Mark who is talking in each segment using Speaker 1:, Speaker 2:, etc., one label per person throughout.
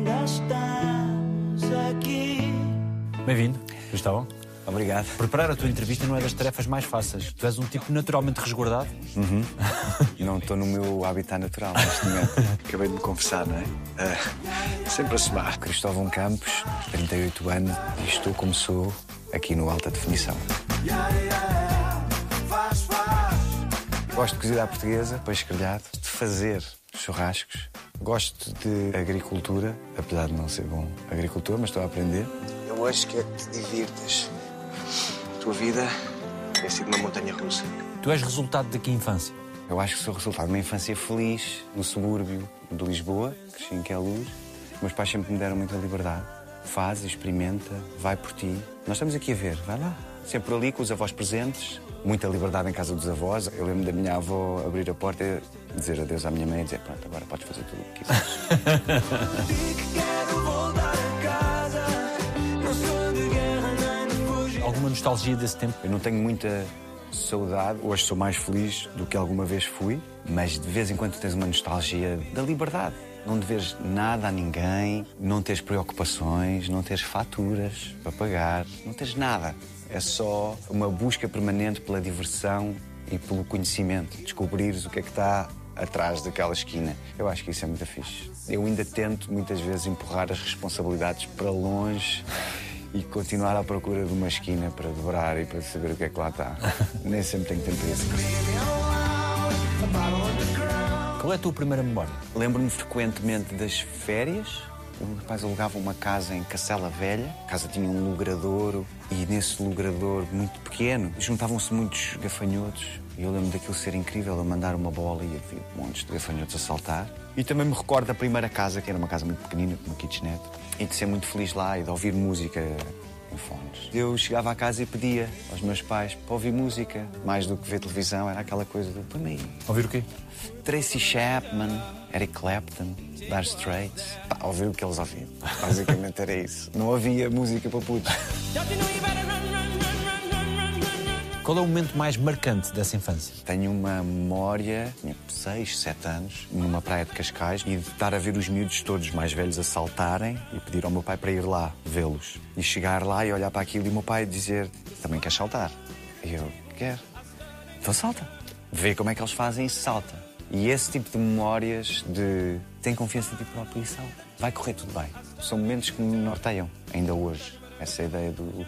Speaker 1: ainda estamos aqui.
Speaker 2: Bem-vindo, Cristóvão.
Speaker 3: Obrigado.
Speaker 2: Preparar a tua entrevista não é das tarefas mais fáceis. Tu és um tipo naturalmente resguardado.
Speaker 3: Não estou no meu habitat natural neste momento. Acabei de me confessar, não é? Ah, sempre a somar. Cristóvão Campos, 38 anos, e estou como sou aqui no Alta Definição. Gosto de cozida à portuguesa, peixe grelhado, de fazer churrascos. Gosto de agricultura, apesar de não ser bom agricultor, mas estou a aprender. Eu acho que é que te divirtas. A tua vida tem sido uma montanha russa.
Speaker 2: Tu és resultado de que infância?
Speaker 3: Eu acho que sou resultado de uma infância feliz no subúrbio de Lisboa, cresci em Queluz. Meus pais sempre me deram muita liberdade. Faz, experimenta, vai por ti. Nós estamos aqui a ver, vai lá. Sempre ali com os avós presentes, muita liberdade em casa dos avós. Eu lembro da minha avó abrir a porta e dizer adeus à minha mãe e dizer: Pronto, agora podes fazer tudo o que quiseres.
Speaker 2: Alguma nostalgia desse tempo?
Speaker 3: Eu não tenho muita saudade. Hoje sou mais feliz do que alguma vez fui, mas de vez em quando tens uma nostalgia da liberdade. Não deves nada a ninguém, não tens preocupações, não tens faturas para pagar, não tens nada. É só uma busca permanente pela diversão e pelo conhecimento. Descobrires o que é que está atrás daquela esquina. Eu acho que isso é muito fixe. Eu ainda tento muitas vezes empurrar as responsabilidades para longe e continuar à procura de uma esquina para dobrar e para saber o que é que lá está. Nem sempre tenho tempo para isso.
Speaker 2: Qual é a tua primeira memória?
Speaker 3: Lembro-me frequentemente das férias. Os meus pais alugavam uma casa em Cacela Velha. A casa tinha um logradouro e nesse logradouro muito pequeno juntavam-se muitos gafanhotos. E eu lembro daquilo ser incrível, a mandar uma bola e havia montes de gafanhotos a saltar. E também me recordo da primeira casa, que era uma casa muito pequenina, uma kitchenette, e de ser muito feliz lá e de ouvir música fones. Eu chegava à casa e pedia aos meus pais para ouvir música, mais do que ver televisão, era aquela coisa do põe aí.
Speaker 2: Ouvir o quê?
Speaker 3: Tracy Chapman, Eric Clapton, Dire Straits. Pá, ouvir o que eles ouviam. Basicamente era isso. Não havia música para putos.
Speaker 2: Qual é o momento mais marcante dessa infância?
Speaker 3: Tenho uma memória, tinha 6, 7 anos, numa praia de Cascais e de estar a ver os miúdos todos mais velhos a saltarem e pedir ao meu pai para ir lá vê-los. E chegar lá e olhar para aquilo e o meu pai dizer: Também queres saltar? E eu: Quero. Então salta. Vê como é que eles fazem e salta. E esse tipo de memórias de tem confiança em ti próprio e salta. Vai correr tudo bem. São momentos que me norteiam, ainda hoje. Essa ideia do.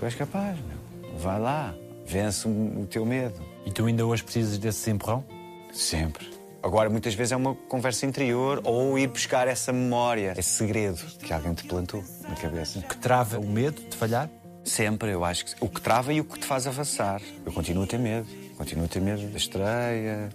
Speaker 3: Tu és capaz, meu. Vai lá. Vence o o teu medo.
Speaker 2: E tu ainda hoje precisas desse empurrão?
Speaker 3: Sempre. Agora, muitas vezes é uma conversa interior ou ir buscar essa memória, esse segredo que alguém te plantou na cabeça.
Speaker 2: Que trava o medo de falhar?
Speaker 3: Sempre, eu acho que o que trava e o que te faz avançar. Eu continuo a ter medo. Continuo a ter medo da estreia,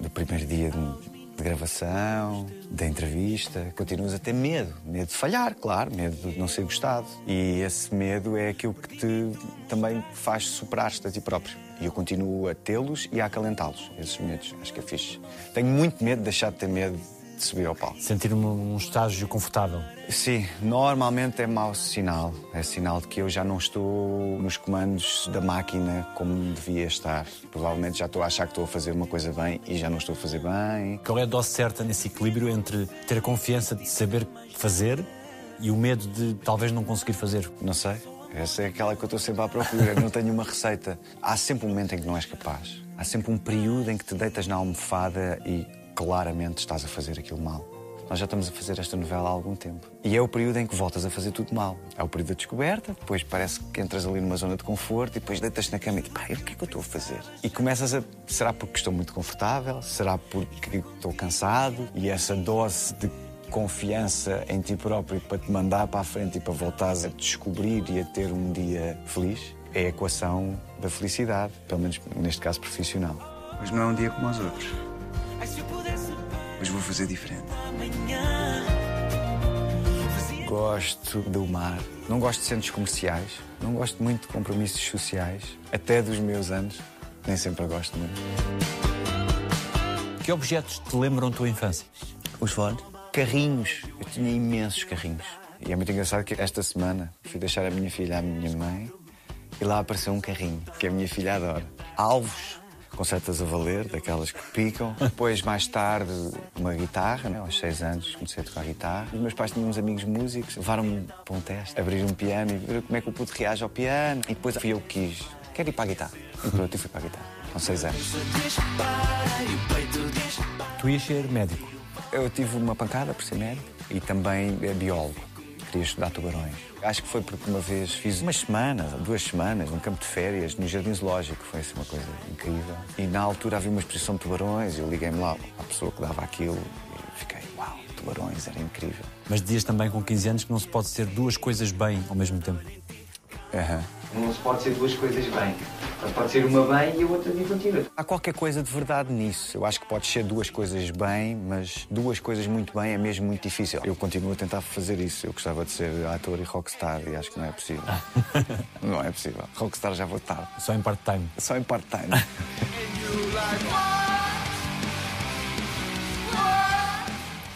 Speaker 3: do primeiro dia de, de gravação, da entrevista. Continuas a ter medo. Medo de falhar, claro. Medo de não ser gostado. E esse medo é aquilo que te também faz superar-te a ti próprio. E eu continuo a tê-los e a acalentá-los, esses medos. Acho que é fixe. Tenho muito medo de deixar de ter medo de subir ao palco.
Speaker 2: Sentir-me um estágio confortável.
Speaker 3: Sim, normalmente é mau sinal. É sinal de que eu já não estou nos comandos da máquina como devia estar. Provavelmente já estou a achar que estou a fazer uma coisa bem e já não estou a fazer bem.
Speaker 2: Qual é a dose certa nesse equilíbrio entre ter a confiança de saber fazer e o medo de talvez não conseguir fazer?
Speaker 3: Não sei. Essa é aquela que eu estou sempre à procura. Não tenho uma receita. Há sempre um momento em que não és capaz. Há sempre um período em que te deitas na almofada e claramente estás a fazer aquilo mal. Nós já estamos a fazer esta novela há algum tempo. E é o período em que voltas a fazer tudo mal. É o período da descoberta, depois parece que entras ali numa zona de conforto e depois deitas na cama e pá, o que é que eu estou a fazer? E começas a. Será porque estou muito confortável? Será porque estou cansado? E essa dose de confiança em ti próprio para te mandar para a frente e para voltares a descobrir e a ter um dia feliz é a equação da felicidade, pelo menos neste caso profissional. Mas não é um dia como os outros. Hoje vou fazer diferente.
Speaker 1: amanhã.
Speaker 3: Gosto do mar. Não gosto de centros comerciais. Não gosto muito de compromissos sociais. Até dos meus anos. Nem sempre gosto muito.
Speaker 2: Que objetos te lembram a tua infância?
Speaker 3: Os fones. Carrinhos. Eu tinha imensos carrinhos. E é muito engraçado que esta semana fui deixar a minha filha à minha mãe e lá apareceu um carrinho que a minha filha adora. Alvos. Com setas a valer, daquelas que picam. Depois, mais tarde, uma guitarra, né? aos seis anos comecei a tocar guitarra. Os meus pais tinham uns amigos músicos, levaram-me para um teste, abriram um piano e viram como é que o puto reage ao piano. E depois fui eu que quis, quero ir para a guitarra. E pronto, eu fui para a guitarra, com seis anos.
Speaker 2: Tu ias ser médico.
Speaker 3: Eu tive uma pancada por ser médico e também é biólogo. Queria estudar tubarões. Acho que foi porque uma vez fiz uma semana, duas semanas, num campo de férias, no Jardim Zoológico. Foi assim uma coisa incrível. E na altura havia uma exposição de tubarões e eu liguei-me lá à pessoa que dava aquilo e fiquei, uau, tubarões, era incrível.
Speaker 2: Mas dizias também com 15 anos que não se pode ser duas coisas bem ao mesmo tempo.
Speaker 3: Aham.
Speaker 4: Não se pode ser duas coisas bem. Pode ser uma bem e a outra divertida.
Speaker 3: Há qualquer coisa de verdade nisso. Eu acho que pode ser duas coisas bem, mas duas coisas muito bem é mesmo muito difícil. Eu continuo a tentar fazer isso. Eu gostava de ser ator e rockstar e acho que não é possível. não é possível. Rockstar já vou tarde.
Speaker 2: Só em part-time.
Speaker 3: Só em part-time.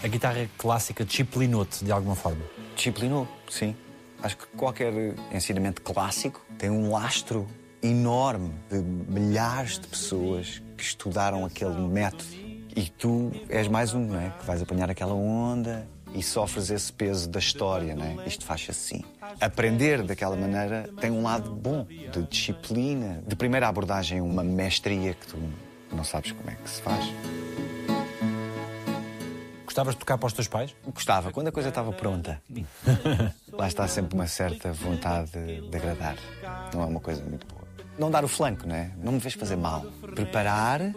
Speaker 2: A guitarra clássica disciplinou-te de alguma forma.
Speaker 3: Disciplinou, sim. Acho que qualquer ensinamento clássico tem um lastro enorme de milhares de pessoas que estudaram aquele método. E tu és mais um, não é? Que vais apanhar aquela onda e sofres esse peso da história, não é? Isto faz assim. Aprender daquela maneira tem um lado bom, de disciplina, de primeira abordagem, uma mestria que tu não sabes como é que se faz.
Speaker 2: Gostavas de tocar para os teus pais?
Speaker 3: Gostava, quando a coisa estava pronta. Lá está sempre uma certa vontade de agradar. Não é uma coisa muito boa. Não dar o flanco, não é? Não me vês fazer mal. Preparar,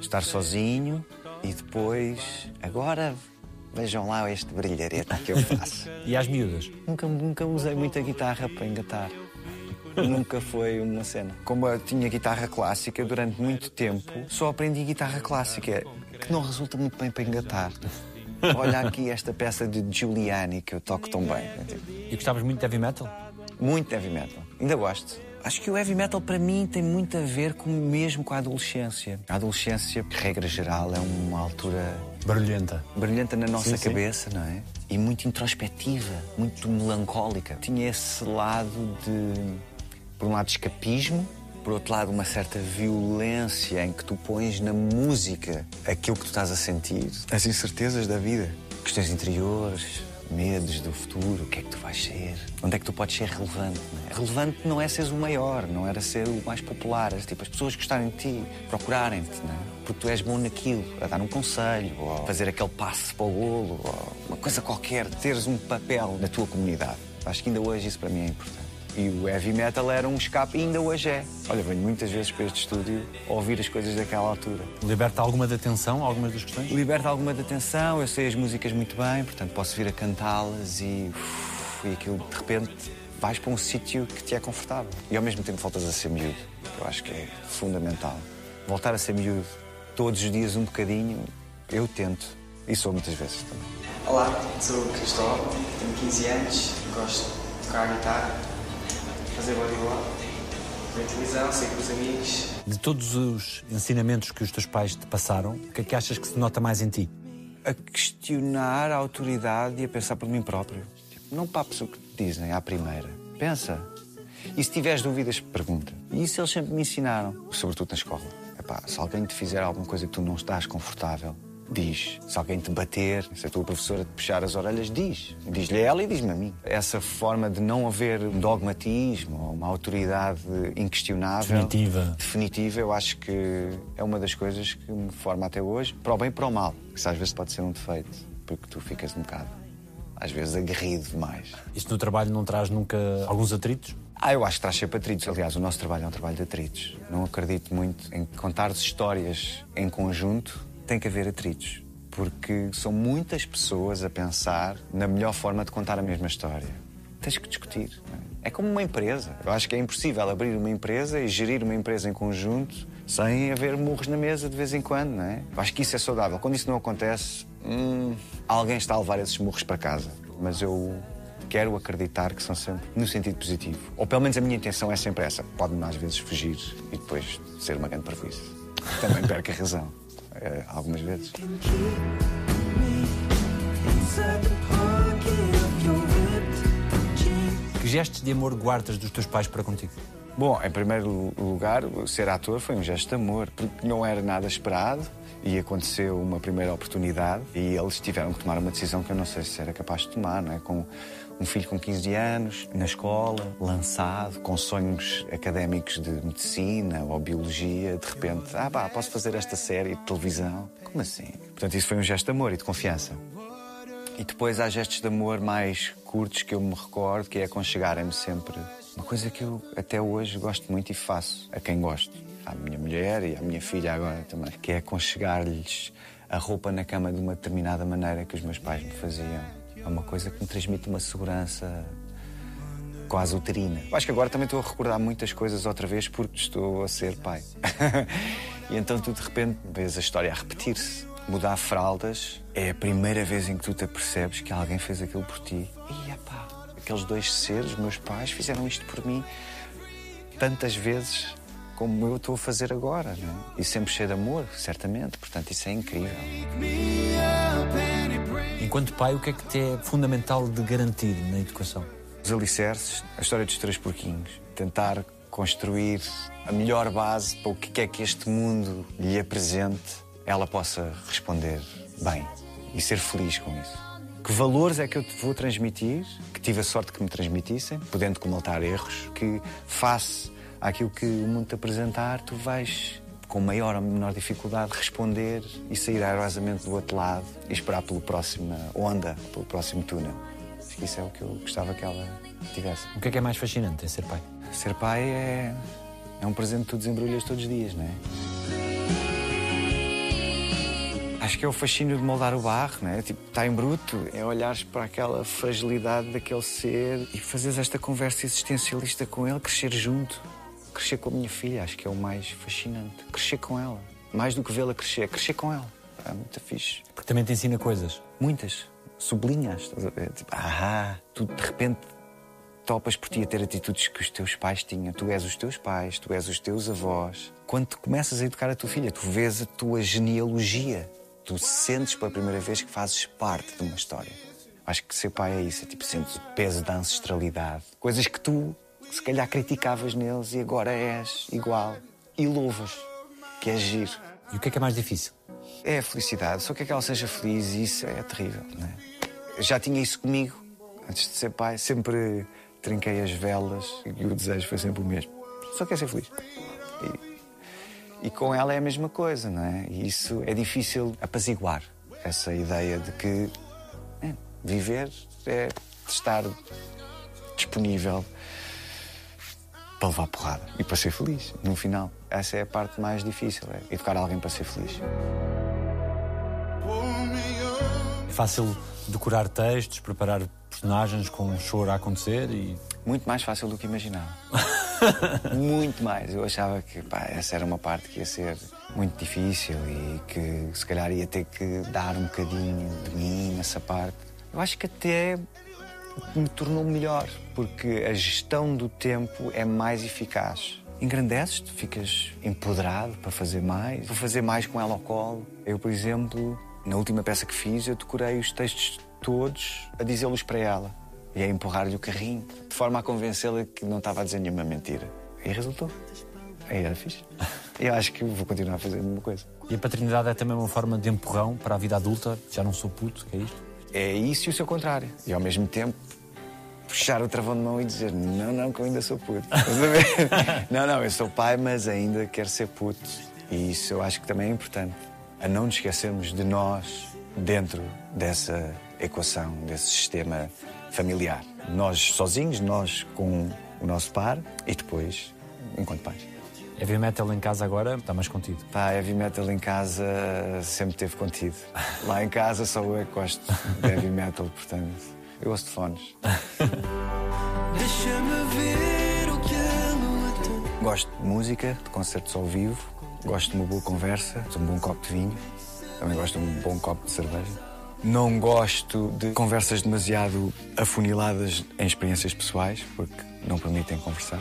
Speaker 3: estar sozinho e depois. Agora vejam lá este brilharete que eu faço.
Speaker 2: E às miúdas?
Speaker 3: nunca, nunca usei muita guitarra para engatar. Nunca foi uma cena. Como eu tinha guitarra clássica durante muito tempo, só aprendi guitarra clássica, que não resulta muito bem para engatar. Olha aqui esta peça de Giuliani que eu toco tão bem.
Speaker 2: E gostavas muito de heavy metal?
Speaker 3: Muito heavy metal. Ainda gosto. Acho que o heavy metal para mim tem muito a ver com, mesmo com a adolescência. A adolescência, regra geral, é uma altura
Speaker 2: Barulhenta.
Speaker 3: brilhante na nossa
Speaker 2: Sim, sim.
Speaker 3: cabeça, não é? E muito introspectiva, muito melancólica. Tinha esse lado de, por um lado, escapismo, por outro lado, uma certa violência em que tu pões na música aquilo que tu estás a sentir, as incertezas da vida, questões interiores, medos do futuro, o que é que tu vais ser, onde é que tu podes ser relevante. Não é? Relevante não é seres o maior, não era ser o mais popular, é tipo as pessoas gostarem de ti, procurarem-te, não é? porque tu és bom naquilo, a dar um conselho, ou a fazer aquele passe para o golo, ou uma coisa qualquer, teres um papel na tua comunidade. Acho que ainda hoje isso para mim é importante. E o heavy metal era um escape, ainda hoje é. Olha, venho muitas vezes para este estúdio a ouvir as coisas daquela altura.
Speaker 2: Liberta alguma da atenção, algumas das questões?
Speaker 3: Liberta alguma de atenção, eu sei as músicas muito bem, portanto posso vir a cantá-las e, uf, e aquilo de repente vais para um sítio que te é confortável. E ao mesmo tempo voltas a ser miúdo. Eu acho que é fundamental. Voltar a ser miúdo todos os dias um bocadinho, eu tento. E sou muitas vezes também.
Speaker 4: Olá, sou o Cristóvão, tenho 15 anos, gosto de tocar guitarra, fazer bodyboard, ver televisão, sair com os amigos.
Speaker 2: De todos os ensinamentos que os teus pais te passaram, o que é que achas que se nota mais em ti?
Speaker 3: a questionar a autoridade e a pensar por mim próprio. Não papes o que te dizem à primeira. Pensa. E se tiveres dúvidas, pergunta. E isso eles sempre me ensinaram, sobretudo na escola. Epá, se alguém te fizer alguma coisa que tu não estás confortável, diz. Se alguém te bater, se a tua professora te puxar as orelhas, diz. Diz-lhe ela e diz-me a mim. Essa forma de não haver um dogmatismo ou uma autoridade inquestionável.
Speaker 2: Definitiva.
Speaker 3: Definitiva, eu acho que é uma das coisas que me forma até hoje, para o bem e para o mal. Isso às vezes pode ser um defeito, porque tu ficas um bocado, às vezes, aguerrido demais.
Speaker 2: Isto no trabalho não traz nunca alguns atritos?
Speaker 3: Ah, eu acho que traz sempre atritos. Aliás, o nosso trabalho é um trabalho de atritos. Não acredito muito em contar histórias em conjunto, tem que haver atritos. Porque são muitas pessoas a pensar na melhor forma de contar a mesma história. Tens que discutir. É É como uma empresa. Eu acho que é impossível abrir uma empresa e gerir uma empresa em conjunto sem haver murros na mesa de vez em quando, não é? Eu acho que isso é saudável. Quando isso não acontece, hum, alguém está a levar esses murros para casa. Mas eu quero acreditar que são sempre no sentido positivo. Ou pelo menos a minha intenção é sempre essa. Pode-me às vezes fugir e depois ser uma grande prejuízo. Também perco a razão. eh, algumas vezes.
Speaker 2: Que gestos de amor guardas dos teus pais para contigo?
Speaker 3: Bom, em primeiro lugar, ser ator foi um gesto de amor, porque não era nada esperado e aconteceu uma primeira oportunidade e eles tiveram que tomar uma decisão que eu não sei se era capaz de tomar, não é? Com um filho com 15 anos, na escola, lançado, com sonhos académicos de medicina ou biologia, de repente, ah pá, posso fazer esta série de televisão? Como assim? Portanto, isso foi um gesto de amor e de confiança. E depois há gestos de amor mais curtos que eu me recordo, que é aconchegarem-me sempre. Uma coisa que eu até hoje gosto muito e faço a quem gosto. À minha mulher e à minha filha agora também. Que é aconchegar-lhes a roupa na cama de uma determinada maneira que os meus pais me faziam. É uma coisa que me transmite uma segurança quase uterina. Acho que agora também estou a recordar muitas coisas outra vez porque estou a ser pai. e então tu de repente vês a história a repetir-se. Mudar fraldas é a primeira vez em que tu te apercebes que alguém fez aquilo por ti. E epá, aqueles dois seres, meus pais, fizeram isto por mim tantas vezes como eu estou a fazer agora. Não é? E sempre cheio de amor, certamente. Portanto, isso é incrível.
Speaker 2: Enquanto pai, o que é que te é fundamental de garantir na educação?
Speaker 3: Os alicerces, a história dos três porquinhos. Tentar construir a melhor base para o que é que este mundo lhe apresente, ela possa responder bem e ser feliz com isso. Que valores é que eu te vou transmitir, que tive a sorte que me transmitissem, podendo comatar erros, que face àquilo que o mundo te apresentar, tu vais com maior ou menor dificuldade responder e sair airosamente do outro lado e esperar pela próxima onda, pelo próximo túnel. Acho que isso é o que eu gostava que ela tivesse.
Speaker 2: O que é que é mais fascinante em ser pai?
Speaker 3: Ser pai é, é um presente que tu desembrulhas todos os dias, não é? Acho que é o fascínio de moldar o barro, não é? Tipo, está em bruto, é olhares para aquela fragilidade daquele ser e fazeres esta conversa existencialista com ele, crescer junto. Crescer com a minha filha, acho que é o mais fascinante. Crescer com ela. Mais do que vê-la crescer, crescer com ela. É muito fixe.
Speaker 2: Porque também te ensina coisas.
Speaker 3: Muitas. Sublinhas, estás a ver? Tipo, ah, tu de repente topas por ti a ter atitudes que os teus pais tinham. Tu és os teus pais, tu és os teus avós. Quando tu começas a educar a tua filha, tu vês a tua genealogia. Tu sentes pela primeira vez que fazes parte de uma história. Acho que ser pai é isso, é tipo, sentes o peso da ancestralidade. Coisas que tu, se calhar, criticavas neles e agora és igual. E louvas, que é giro.
Speaker 2: E o que é que é mais difícil?
Speaker 3: É a felicidade, só que é que ela seja feliz e isso é terrível, não é? Eu já tinha isso comigo, antes de ser pai, sempre trinquei as velas e o desejo foi sempre o mesmo. Só quer ser feliz. E, e com ela é a mesma coisa, não é? E isso é difícil apaziguar, essa ideia de que é, viver é estar disponível para levar porrada e para ser feliz, no final. Essa é a parte mais difícil, é educar alguém para ser feliz.
Speaker 2: É fácil decorar textos, preparar personagens com um choro a acontecer e.
Speaker 3: Muito mais fácil do que imaginava. muito mais. Eu achava que pá, essa era uma parte que ia ser muito difícil e que se calhar ia ter que dar um bocadinho de mim nessa parte. Eu acho que até me tornou melhor, porque a gestão do tempo é mais eficaz. Engrandeces-te, ficas empoderado para fazer mais, para fazer mais com ela ao colo. Eu, por exemplo, na última peça que fiz, eu decorei os textos todos a dizê-los para ela e a empurrar-lhe o carrinho, de forma a convencê-la que não estava a dizer nenhuma mentira. E resultou. Aí era fixe. Eu acho que vou continuar a fazer a mesma coisa.
Speaker 2: E a paternidade é também uma forma de empurrão para a vida adulta. Já não sou puto, que é isto?
Speaker 3: É isso e o seu contrário. E ao mesmo tempo puxar o travão de mão e dizer não, não, que eu ainda sou puto. Não, não, eu sou pai, mas ainda quero ser puto. E isso eu acho que também é importante. A não nos esquecermos de nós dentro dessa equação, desse sistema familiar. Nós sozinhos, nós com o nosso par e depois enquanto pais.
Speaker 2: Heavy metal em casa agora está mais contido.
Speaker 3: Pá, heavy metal em casa sempre teve contido. Lá em casa só eu é que gosto de heavy metal, portanto, eu gosto de fones.
Speaker 1: Deixa-me ver o que a lua tem.
Speaker 3: Gosto de música, de concertos ao vivo, gosto de uma boa conversa, de um bom copo de vinho, também gosto de um bom copo de cerveja. Não gosto de conversas demasiado afuniladas em experiências pessoais, porque não permitem conversar.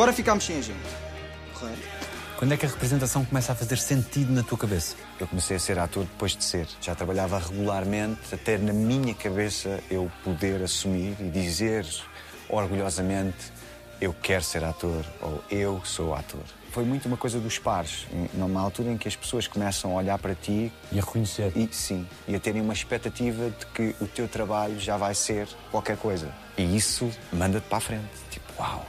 Speaker 5: Agora ficámos sem a gente. Correto?
Speaker 2: Quando é que a representação começa a fazer sentido na tua cabeça?
Speaker 3: Eu comecei a ser ator depois de ser. Já trabalhava regularmente, até na minha cabeça eu poder assumir e dizer orgulhosamente eu quero ser ator ou eu sou ator. Foi muito uma coisa dos pares, numa altura em que as pessoas começam a olhar para ti
Speaker 2: E a reconhecer.
Speaker 3: e sim, e a terem uma expectativa de que o teu trabalho já vai ser qualquer coisa. E isso manda-te para a frente. Tipo, uau,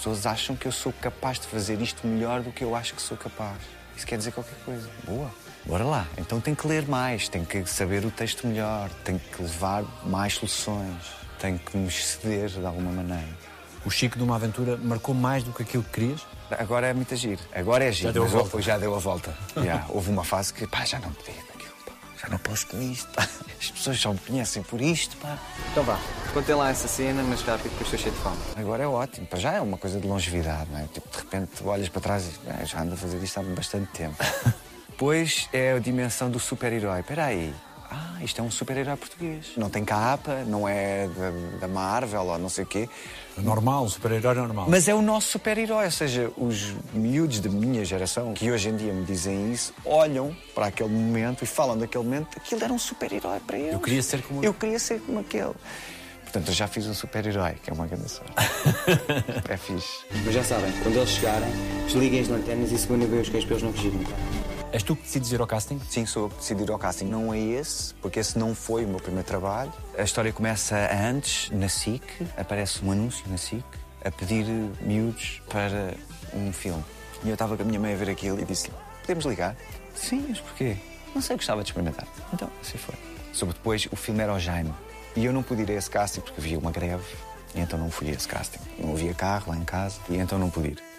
Speaker 3: pessoas acham que eu sou capaz de fazer isto melhor do que eu acho que sou capaz. Isso quer dizer qualquer coisa. Boa. Bora lá. Então tem que ler mais, tem que saber o texto melhor, tem que levar mais soluções, tem que me exceder de alguma maneira.
Speaker 2: O Chico de uma aventura marcou mais do que aquilo que querias?
Speaker 3: Agora é muito giro. Agora é giro.
Speaker 2: deu a volta.
Speaker 3: Já deu a volta. Já, Houve uma fase que, pá, já não podia. Já não posso com isto, pá. As pessoas só me conhecem por isto, pá.
Speaker 4: Então vá, contem lá essa cena, mas rápido, eu estou cheio de fome.
Speaker 3: Agora é ótimo. Para já é uma coisa de longevidade, não é? Tipo, de repente olhas para trás e "Ah, já ando a fazer isto há bastante tempo. Depois é a dimensão do super-herói. Espera aí. Ah, isto é um super-herói português. Não tem capa, não é da, da Marvel ou não sei o quê.
Speaker 2: Normal, super-herói normal.
Speaker 3: Mas é o nosso super-herói, ou seja, os miúdos da minha geração, que hoje em dia me dizem isso, olham para aquele momento e falam daquele momento, aquilo era um super-herói para eles.
Speaker 2: Eu queria ser como-
Speaker 3: Eu queria ser como aquele. Portanto, eu já fiz um super-herói, que é uma grande sorte. é fixe.
Speaker 4: Mas já sabem, quando eles chegarem, desliguem as lanternas e segurem bem os queixos para eles não fugirem.
Speaker 2: És tu que decides ir ao casting?
Speaker 3: Sim, sou eu que decidi ir ao casting. Não é esse, porque esse não foi o meu primeiro trabalho. A história começa antes, na SIC. Aparece um anúncio na SIC a pedir miúdos para um filme. E eu estava com a minha mãe a ver aquilo e disse-lhe: Podemos ligar? Sim, mas porquê? Não sei, gostava de experimentar. Então, assim foi. Sobre depois, o filme era o Jaime. E eu não pude ir a esse casting porque havia uma greve. E então não fui a esse casting. Não havia carro lá em casa e então não pude ir.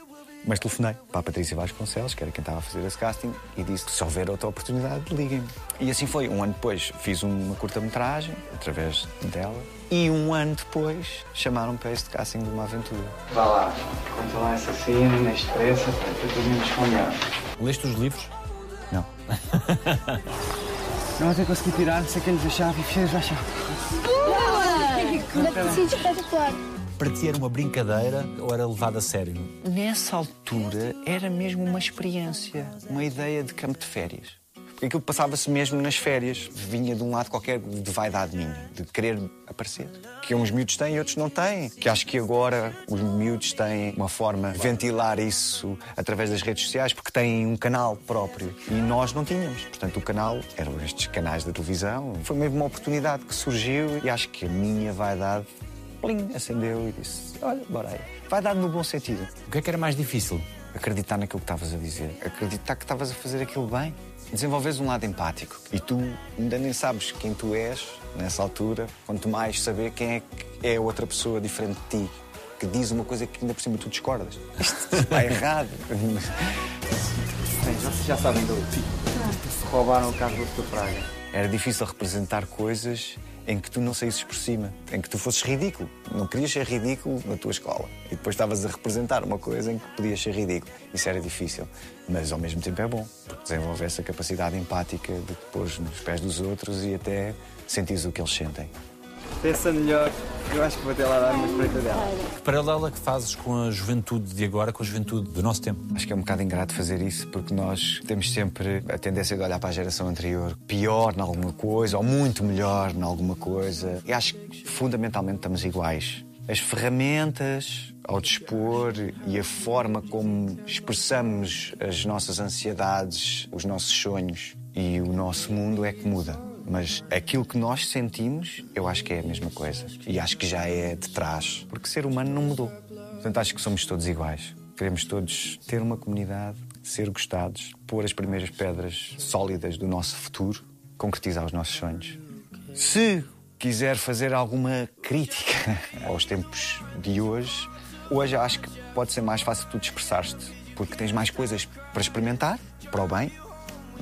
Speaker 3: Mas telefonei para a Patrícia Vasconcelos, que era quem estava a fazer esse casting, e disse que se houver outra oportunidade, liguem-me. E assim foi. Um ano depois fiz uma curta-metragem, através dela, e um ano depois chamaram para este casting de uma aventura.
Speaker 4: Vá lá, conta lá essa cena, neste preço, para depois me esconder.
Speaker 2: Leste os livros?
Speaker 3: Não.
Speaker 4: Não até consegui tirar, saquei-lhes a chave e fechei-lhes a chave.
Speaker 5: Boa! Ser espetacular.
Speaker 2: Para ti era uma brincadeira ou era levado a sério?
Speaker 3: Nessa altura era mesmo uma experiência, uma ideia de campo de férias. Porque aquilo passava-se mesmo nas férias. Vinha de um lado qualquer de vaidade minha, de querer aparecer. Que uns miúdos têm e outros não têm. Que acho que agora os miúdos têm uma forma de ventilar isso através das redes sociais, porque têm um canal próprio. E nós não tínhamos. Portanto, o canal eram estes canais da televisão. Foi mesmo uma oportunidade que surgiu e acho que a minha vaidade plim, acendeu e disse: Olha, bora aí. Vaidade no bom sentido.
Speaker 2: O que é que era mais difícil?
Speaker 3: Acreditar naquilo que estavas a dizer. Acreditar que estavas a fazer aquilo bem. Desenvolves um lado empático. E tu ainda nem sabes quem tu és nessa altura, quanto mais saber quem é que é outra pessoa diferente de ti. Que diz uma coisa que ainda por cima tu discordas. Isto está errado.
Speaker 4: Bem, vocês já sabem do Roubaram o carro do. Praga.
Speaker 3: Era difícil representar coisas em que tu não saísses por cima, em que tu fosses ridículo. Não querias ser ridículo na tua escola. E depois estavas a representar uma coisa em que podias ser ridículo. Isso era difícil. Mas ao mesmo tempo é bom, porque desenvolve essa capacidade empática de te pôr nos pés dos outros e até sentires o que eles sentem.
Speaker 4: Pensa melhor, eu acho que vou ter lá dar uma espreita dela.
Speaker 2: Que paralelo é que fazes com a juventude de agora, com a juventude do nosso tempo?
Speaker 3: Acho que é um bocado ingrato fazer isso porque nós temos sempre a tendência de olhar para a geração anterior pior em alguma coisa ou muito melhor em alguma coisa. E acho que fundamentalmente estamos iguais. As ferramentas ao dispor e a forma como expressamos as nossas ansiedades, os nossos sonhos e o nosso mundo é que muda. Mas aquilo que nós sentimos, eu acho que é a mesma coisa. E acho que já é de trás. Porque ser humano não mudou. Portanto, acho que somos todos iguais. Queremos todos ter uma comunidade, ser gostados, pôr as primeiras pedras sólidas do nosso futuro, concretizar os nossos sonhos. Se quiser fazer alguma crítica aos tempos de hoje, hoje acho que pode ser mais fácil tu te expressar-te, porque tens mais coisas para experimentar, para o bem,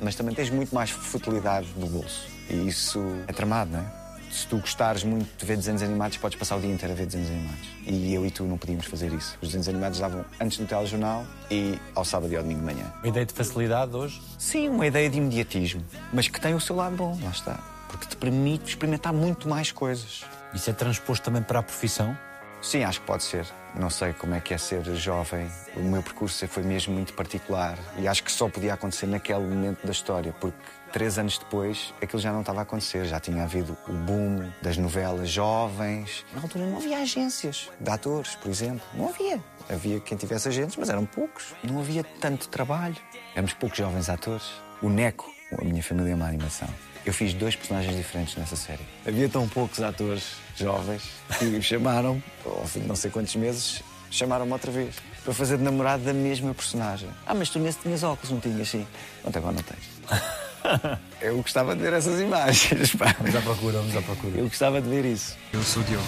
Speaker 3: mas também tens muito mais futilidade no bolso. E isso é tramado, não é? Se tu gostares muito de ver desenhos animados, podes passar o dia inteiro a ver desenhos animados. E eu e tu não podíamos fazer isso. Os desenhos animados davam antes no telejornal e ao sábado e ao domingo de manhã.
Speaker 2: Uma ideia de facilidade hoje?
Speaker 3: Sim, uma ideia de imediatismo, mas que tem o seu lado bom, lá está. Porque te permite experimentar muito mais coisas.
Speaker 2: Isso é transposto também para a profissão?
Speaker 3: Sim, acho que pode ser. Não sei como é que é ser jovem. O meu percurso foi mesmo muito particular e acho que só podia acontecer naquele momento da história, porque três anos depois aquilo já não estava a acontecer. Já tinha havido o boom das novelas jovens. Na altura não havia agências de atores, por exemplo. Não havia. Havia quem tivesse agentes, mas eram poucos. Não havia tanto trabalho. Éramos poucos jovens atores. O Neco, a minha família é uma animação. Eu fiz dois personagens diferentes nessa série. Havia tão poucos atores jovens que me chamaram, ao fim de não sei quantos meses, chamaram-me outra vez para fazer de namorado da mesma personagem. Ah, mas tu nesse tinhas óculos, não tinhas assim? Não, agora não tens. Eu gostava de ver essas imagens. Pá.
Speaker 2: Vamos à procura, vamos à procura.
Speaker 3: Eu gostava de ver isso.
Speaker 4: Eu sou o Diogo.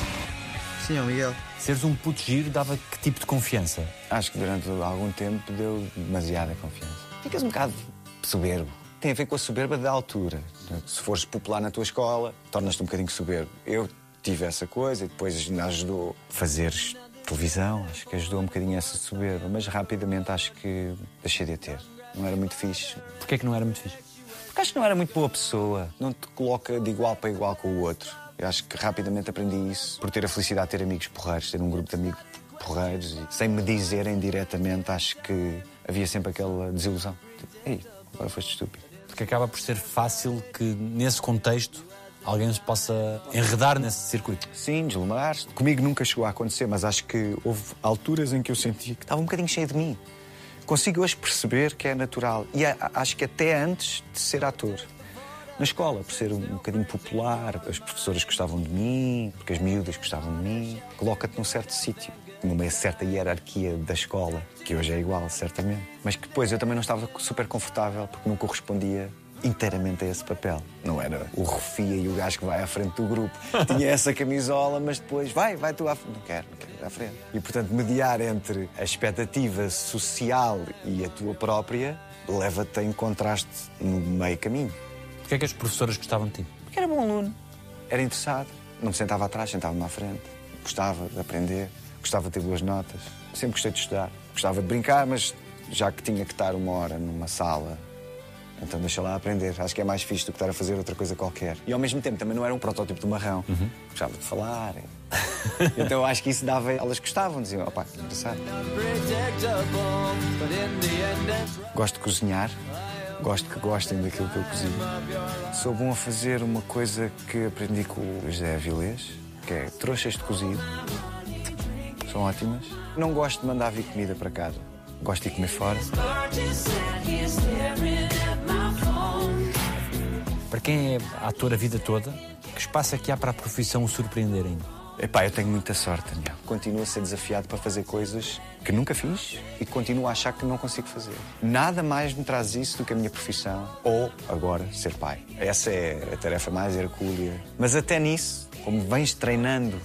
Speaker 3: Sim, é o Miguel.
Speaker 2: Seres um puto giro dava que tipo de confiança?
Speaker 3: Acho que durante algum tempo deu demasiada confiança. Ficas um bocado soberbo. Tem a ver com a soberba da altura. Se fores popular na tua escola, tornas-te um bocadinho soberbo. Eu tive essa coisa e depois ainda ajudou a fazer televisão. Acho que ajudou um bocadinho essa soberba. Mas rapidamente acho que deixei de a ter. Não era muito fixe.
Speaker 2: Porquê é que não era muito fixe?
Speaker 3: Porque acho que não era muito boa pessoa. Não te coloca de igual para igual com o outro. Eu acho que rapidamente aprendi isso por ter a felicidade de ter amigos porreiros, ter um grupo de amigos porreiros e sem me dizerem diretamente, acho que havia sempre aquela desilusão. Tipo, ei, agora foste estúpido.
Speaker 2: Porque acaba por ser fácil que, nesse contexto, alguém se possa enredar nesse circuito.
Speaker 3: Sim, deslumbrar-se. Comigo nunca chegou a acontecer, mas acho que houve alturas em que eu senti que estava um bocadinho cheio de mim. Consigo hoje perceber que é natural. E acho que até antes de ser ator. Na escola, por ser um bocadinho popular, as professoras gostavam de mim, porque as miúdas gostavam de mim. Coloca-te num certo sítio, numa certa hierarquia da escola, que hoje é igual, certamente. Mas que depois eu também não estava super confortável, porque não correspondia inteiramente a esse papel. Não era o refia e o gajo que vai à frente do grupo. Tinha essa camisola, mas depois vai, vai tu à frente. Não quero, não quero ir à frente. E portanto, mediar entre a expectativa social e a tua própria leva-te a encontrar-te no meio caminho.
Speaker 2: Porquê é que as professoras gostavam de ti?
Speaker 3: Porque era bom aluno, era interessado, não me sentava atrás, sentava-me à frente. Gostava de aprender, gostava de ter boas notas. Sempre gostei de estudar. Gostava de brincar, mas já que tinha que estar uma hora numa sala, então deixa lá aprender. Acho que é mais fixe do que estar a fazer outra coisa qualquer. E ao mesmo tempo também não era um protótipo de marrão. Gostava de falar. então acho que isso dava. Elas gostavam, diziam, opá, que engraçado. Gosto de cozinhar. Gosto que gostem daquilo que eu cozinho. Sou bom a fazer uma coisa que aprendi com o José Avilés, que é trouxas de cozido. São ótimas. Não gosto de mandar vir comida para casa. Gosto de ir comer fora.
Speaker 2: Para quem é ator a vida toda, que espaço é que há para a profissão o surpreender ainda?
Speaker 3: Epá, eu tenho muita sorte, Daniel. Continuo a ser desafiado para fazer coisas que nunca fiz e continuo a achar que não consigo fazer. Nada mais me traz isso do que a minha profissão ou, agora, ser pai. Essa é a tarefa mais hercúlea. Mas até nisso, como vens treinando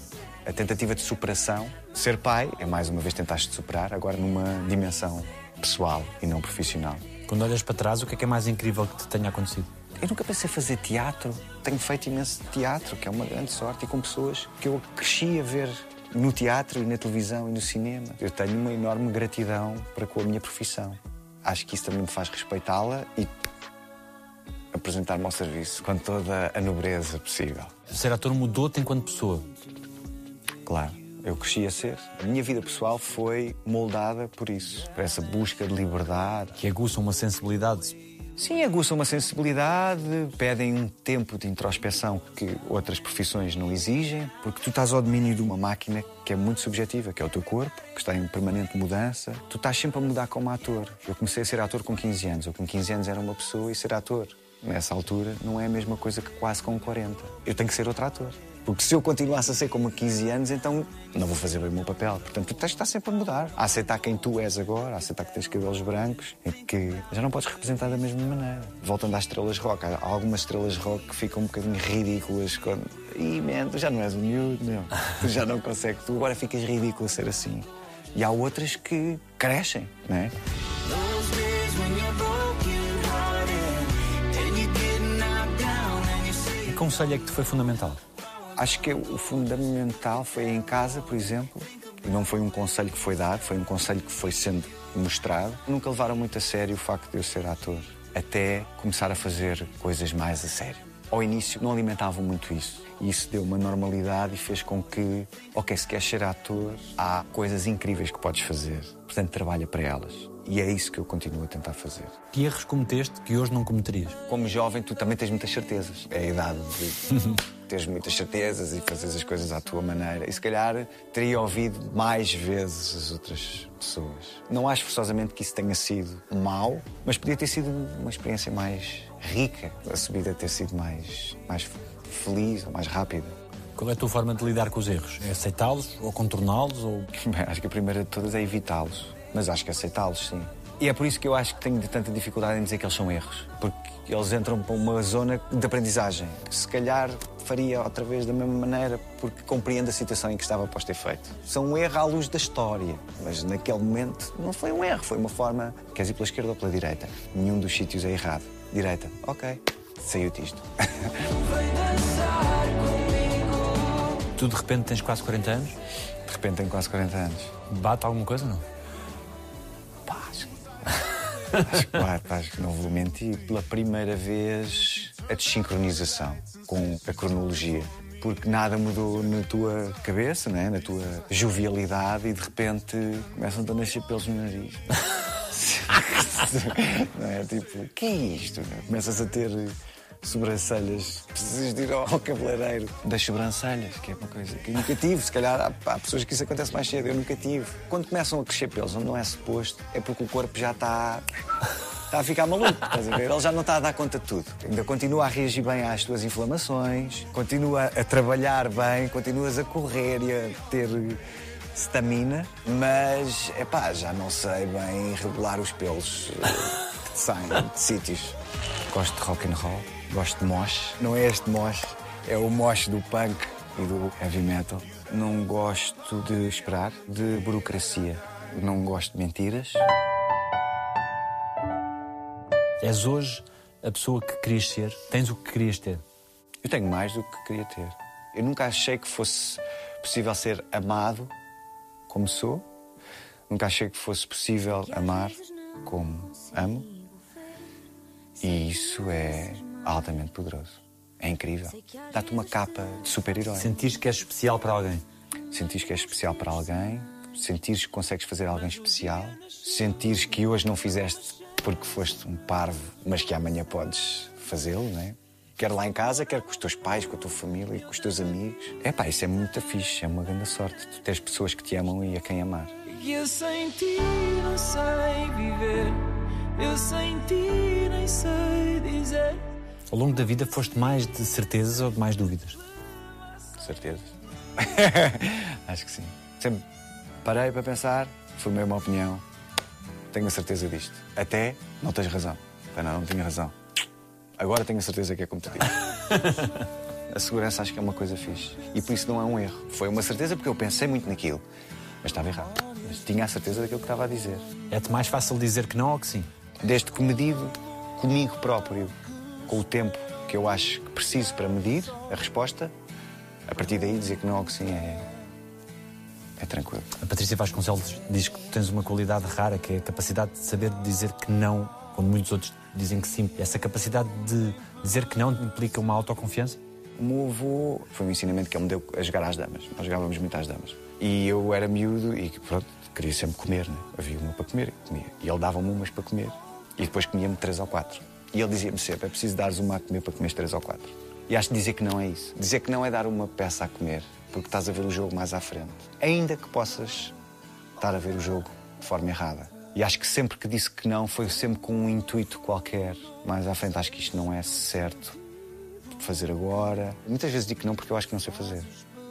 Speaker 3: a tentativa de superação, ser pai é mais uma vez tentaste superar, agora numa dimensão pessoal e não profissional.
Speaker 2: Quando olhas para trás, o que é que é mais incrível que te tenha acontecido?
Speaker 3: Eu nunca pensei fazer teatro. Tenho feito imenso teatro, que é uma grande sorte, e com pessoas que eu cresci a ver no teatro e na televisão e no cinema. Eu tenho uma enorme gratidão para com a minha profissão. Acho que isso também me faz respeitá-la e apresentar-me ao serviço com toda a nobreza possível.
Speaker 2: Ser ator mudou-te enquanto pessoa.
Speaker 3: Claro, eu cresci a ser. A minha vida pessoal foi moldada por isso, por essa busca de liberdade,
Speaker 2: Que aguçam uma sensibilidade.
Speaker 3: Sim, aguçam uma sensibilidade, pedem um tempo de introspeção que outras profissões não exigem, porque tu estás ao domínio de uma máquina que é muito subjetiva, que é o teu corpo, que está em permanente mudança. Tu estás sempre a mudar como ator. Eu comecei a ser ator com 15 anos. Eu com 15 anos era uma pessoa e ser ator, nessa altura, não é a mesma coisa que quase com 40. Eu tenho que ser outro ator. Porque se eu continuasse a ser como a 15 anos, então não vou fazer bem o meu papel. Portanto, tu tens de estar sempre a mudar. A aceitar quem tu és agora, a aceitar que tens cabelos brancos e que já não podes representar da mesma maneira. Voltando às estrelas rock, há algumas estrelas rock que ficam um bocadinho ridículas quando. Ih, man, tu já não és um miúdo, meu. Tu já não consegues. Tu agora ficas ridículo a ser assim. E há outras que crescem, não é?
Speaker 2: Que conselho é que te foi fundamental?
Speaker 3: Acho que o fundamental foi em casa, por exemplo, e não foi um conselho que foi dado, foi um conselho que foi sendo mostrado. Nunca levaram muito a sério o facto de eu ser ator, até começar a fazer coisas mais a sério. ao início não alimentavam muito isso. E isso deu uma normalidade e fez com que, ok, se queres ser ator, há coisas incríveis que podes fazer. Portanto, trabalha para elas. E é isso que eu continuo a tentar fazer.
Speaker 2: Que erros cometeste que hoje não cometerias?
Speaker 3: Como jovem, tu também tens muitas certezas. É a idade de teres muitas certezas e fazeres as coisas à tua maneira. E se calhar teria ouvido mais vezes as outras pessoas. Não acho forçosamente que isso tenha sido mau, mas podia ter sido uma experiência mais rica. A subida ter sido mais, mais feliz ou mais rápida.
Speaker 2: Qual é a tua forma de lidar com os erros? É aceitá-los ou contorná-los? Ou...
Speaker 3: Acho que a primeira de todas é evitá-los. Mas acho que aceitá-los, sim. E é por isso que eu acho que tenho tanta dificuldade em dizer que eles são erros. Porque eles entram para uma zona de aprendizagem. que Se calhar faria outra vez da mesma maneira, porque compreendo a situação em que estava após ter feito. São um erro à luz da história. Mas naquele momento não foi um erro, foi uma forma. Queres ir pela esquerda ou pela direita? Nenhum dos sítios é errado. Direita, ok. Saiu disto.
Speaker 2: Tu de repente tens quase 40 anos?
Speaker 3: De repente tenho quase 40 anos.
Speaker 2: Bate alguma coisa não?
Speaker 3: Acho pá, acho que não vou mentir. Pela primeira vez, a desincronização com a cronologia. Porque nada mudou na tua cabeça, né? na tua jovialidade, e de repente começam-te a nascer pelos no nariz. não é? Tipo, que é isto? Começas a ter sobrancelhas, precisas de ir ao cabeleireiro das sobrancelhas, que é uma coisa que eu nunca tive. Se calhar há, há pessoas que isso acontece mais cedo, eu nunca tive. Quando começam a crescer pelos onde não é suposto, é porque o corpo já está. Está a ficar maluco, estás a ver? Ele já não está a dar conta de tudo. Ainda continua a reagir bem às tuas inflamações, continua a trabalhar bem, continuas a correr e a ter stamina, mas, é pá, já não sei bem regular os pelos eh, que saem de sítios. Gosto de rock and roll, gosto de mosh. Não é este mosh, é o mosh do punk e do heavy metal. Não gosto de esperar, de burocracia. Não gosto de mentiras.
Speaker 2: És hoje a pessoa que querias ser? Tens o que querias ter?
Speaker 3: Eu tenho mais do que queria ter. Eu nunca achei que fosse possível ser amado como sou. Nunca achei que fosse possível amar como amo. E isso é altamente poderoso. É incrível. Dá-te uma capa de super-herói.
Speaker 2: Sentires que és especial para alguém?
Speaker 3: Sentires que és especial para alguém, sentires que consegues fazer alguém especial, sentires que hoje não fizeste porque foste um parvo, mas que amanhã podes fazê-lo, não é? Quer lá em casa, quer com os teus pais, com a tua família, com os teus amigos. É pá, isso é muito fixe, é uma grande sorte. Tu tens pessoas que te amam e a quem amar.
Speaker 1: E eu sem ti não sei viver. Eu sem ti nem sei dizer.
Speaker 2: Ao longo da vida foste mais de certezas ou de mais dúvidas?
Speaker 3: Certeza. Acho que sim. Sempre parei para pensar, formei uma opinião, tenho a certeza disto. Até não tens razão. Ah, não, não tinha razão. Agora tenho a certeza que é como tu dizes. a segurança acho que é uma coisa fixe. E por isso não é um erro. Foi uma certeza porque eu pensei muito naquilo. Mas estava errado. Mas tinha a certeza daquilo que estava a dizer.
Speaker 2: É-te mais fácil dizer que não ou que sim?
Speaker 3: Desde que medido comigo próprio, com o tempo que eu acho que preciso para medir a resposta, a partir daí dizer que não que sim é. é tranquilo.
Speaker 2: A Patrícia Vasconcelos diz que tens uma qualidade rara, que é a capacidade de saber dizer que não, quando muitos outros dizem que sim. Essa capacidade de dizer que não implica uma autoconfiança?
Speaker 3: O meu avô foi um ensinamento que ele me deu a jogar às damas. Nós jogávamos muito às damas. E eu era miúdo e pronto, queria sempre comer, né? Havia uma para comer, comia. E ele dava-me umas para comer. E depois comia-me três ou quatro. E ele dizia-me sempre: é preciso dares uma a comer para comer três ou quatro. E acho que dizer que não é isso. Dizer que não é dar uma peça a comer, porque estás a ver o jogo mais à frente. Ainda que possas estar a ver o jogo de forma errada. E acho que sempre que disse que não foi sempre com um intuito qualquer. Mais à frente, acho que isto não é certo fazer agora. Muitas vezes digo que não porque eu acho que não sei fazer.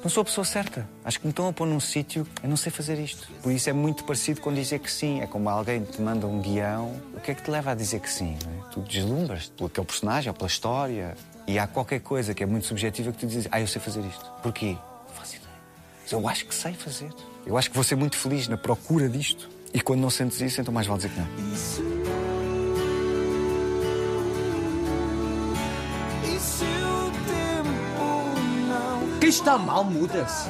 Speaker 3: Não sou a pessoa certa. Acho que me estão a pôr num sítio, eu não sei fazer isto. Por isso é muito parecido com dizer que sim. É como alguém te manda um guião. O que é que te leva a dizer que sim? é? Tu deslumbras por aquele personagem ou pela história. E há qualquer coisa que é muito subjetiva que tu dizes, ah, eu sei fazer isto. Porquê? Não faço ideia. Mas eu acho que sei fazer. Eu acho que vou ser muito feliz na procura disto. E quando não sentes isso, então mais vale dizer que não.
Speaker 6: Quem está mal muda-se.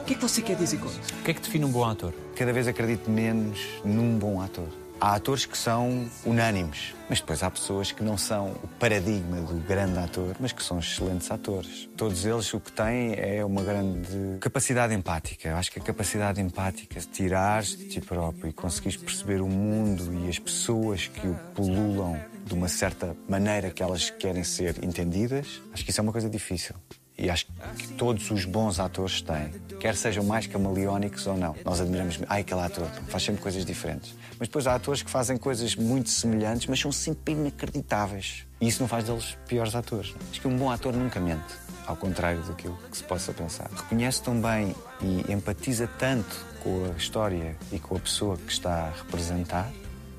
Speaker 6: O que é que você quer dizer com isso?
Speaker 2: O que é que define um bom ator?
Speaker 3: Cada vez acredito menos num bom ator. Há atores que são unânimes, mas depois há pessoas que não são o paradigma do grande ator, mas que são excelentes atores. Todos eles o que têm é uma grande capacidade empática. Eu acho que a capacidade empática, tirares de ti próprio e conseguires perceber o mundo e as pessoas que o pululam de uma certa maneira que elas querem ser entendidas, acho que isso é uma coisa difícil. E acho que todos os bons atores têm, quer sejam mais camaleónicos ou não. Nós admiramos, ai, aquele ator faz sempre coisas diferentes. Mas depois há atores que fazem coisas muito semelhantes, mas são sempre inacreditáveis. E isso não faz deles piores atores. Acho que um bom ator nunca mente, ao contrário daquilo que se possa pensar. Reconhece tão bem e empatiza tanto com a história e com a pessoa que está a representar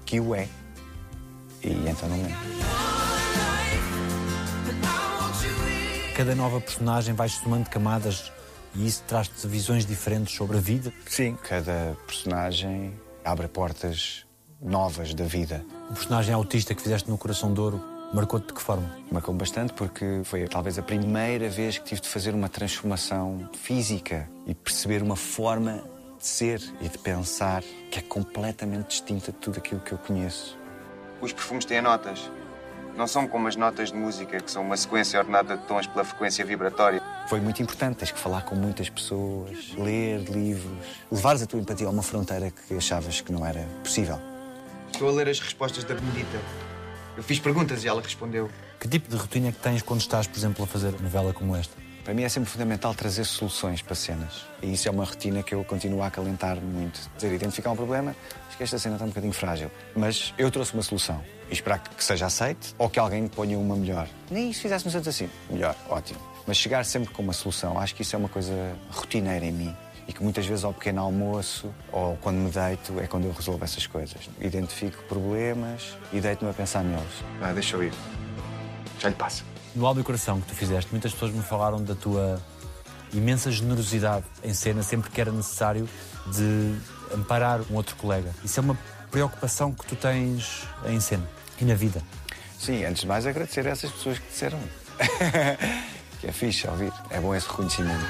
Speaker 3: que o é. E então não mente.
Speaker 2: Cada nova personagem vai somando camadas e isso traz-te visões diferentes sobre a vida.
Speaker 3: Sim, cada personagem abre portas novas da vida.
Speaker 2: O personagem autista que fizeste no Coração de Ouro marcou-te de que forma?
Speaker 3: Marcou bastante porque foi talvez a primeira vez que tive de fazer uma transformação física e perceber uma forma de ser e de pensar que é completamente distinta de tudo aquilo que eu conheço.
Speaker 6: Os perfumes têm notas. Não são como as notas de música, que são uma sequência ordenada de tons pela frequência vibratória.
Speaker 3: Foi muito importante, tens que falar com muitas pessoas, ler livros, levares a tua empatia a uma fronteira que achavas que não era possível.
Speaker 6: Estou a ler as respostas da Benedita. Eu fiz perguntas e ela respondeu.
Speaker 2: Que tipo de rotina é que tens quando estás, por exemplo, a fazer novela como esta?
Speaker 3: Para mim é sempre fundamental trazer soluções para cenas. E isso é uma rotina que eu continuo a acalentar muito. Dizer, identificar um problema, acho que esta cena está um bocadinho frágil. Mas eu trouxe uma solução. E esperar que seja aceite ou que alguém ponha uma melhor. Nem se fizéssemos antes assim. Melhor, ótimo. Mas chegar sempre com uma solução, acho que isso é uma coisa rotineira em mim. E que muitas vezes ao pequeno almoço ou quando me deito é quando eu resolvo essas coisas. Identifico problemas e deito-me a pensar neles.
Speaker 6: Ah, deixa eu ir. Já lhe passa.
Speaker 2: No e Coração que tu fizeste, muitas pessoas me falaram da tua imensa generosidade em cena, sempre que era necessário, de amparar um outro colega. Isso é uma preocupação que tu tens em cena e na vida.
Speaker 3: Sim, antes de mais agradecer a essas pessoas que disseram. que é fixe ouvir. É bom esse reconhecimento.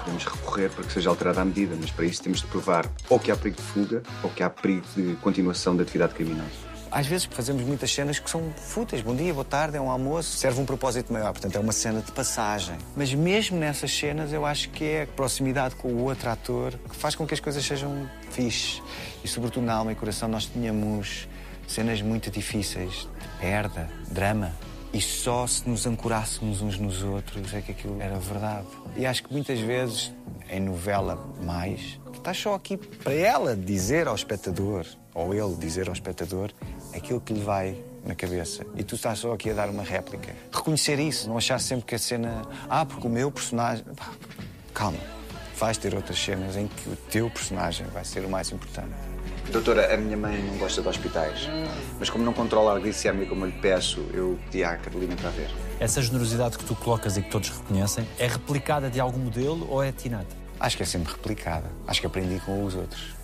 Speaker 6: Podemos recorrer para que seja alterada a medida, mas para isso temos de provar ou que há perigo de fuga ou que há perigo de continuação da atividade criminosa.
Speaker 3: Às vezes fazemos muitas cenas que são fúteis. Bom dia, boa tarde, é um almoço, serve um propósito maior. Portanto, é uma cena de passagem. Mas mesmo nessas cenas, eu acho que é a proximidade com o outro ator que faz com que as coisas sejam fixe. E, sobretudo, na alma e coração, nós tínhamos cenas muito difíceis de perda, drama. E só se nos ancorássemos uns nos outros é que aquilo era verdade. E acho que muitas vezes, em novela mais, estás só aqui para ela dizer ao espectador, ou ele dizer ao espectador, aquilo que lhe vai na cabeça. E tu estás só aqui a dar uma réplica. Reconhecer isso, não achar sempre que a cena. Ah, porque o meu personagem. Calma. Vais ter outras cenas em que o teu personagem vai ser o mais importante.
Speaker 6: Doutora, a minha mãe não gosta de hospitais, mas como não controla a glicemia como eu lhe peço, eu pedi à Carolina para ver.
Speaker 2: Essa generosidade que tu colocas e que todos reconhecem é replicada de algum modelo ou é tinata?
Speaker 3: Acho que é sempre replicada. Acho que aprendi com os outros.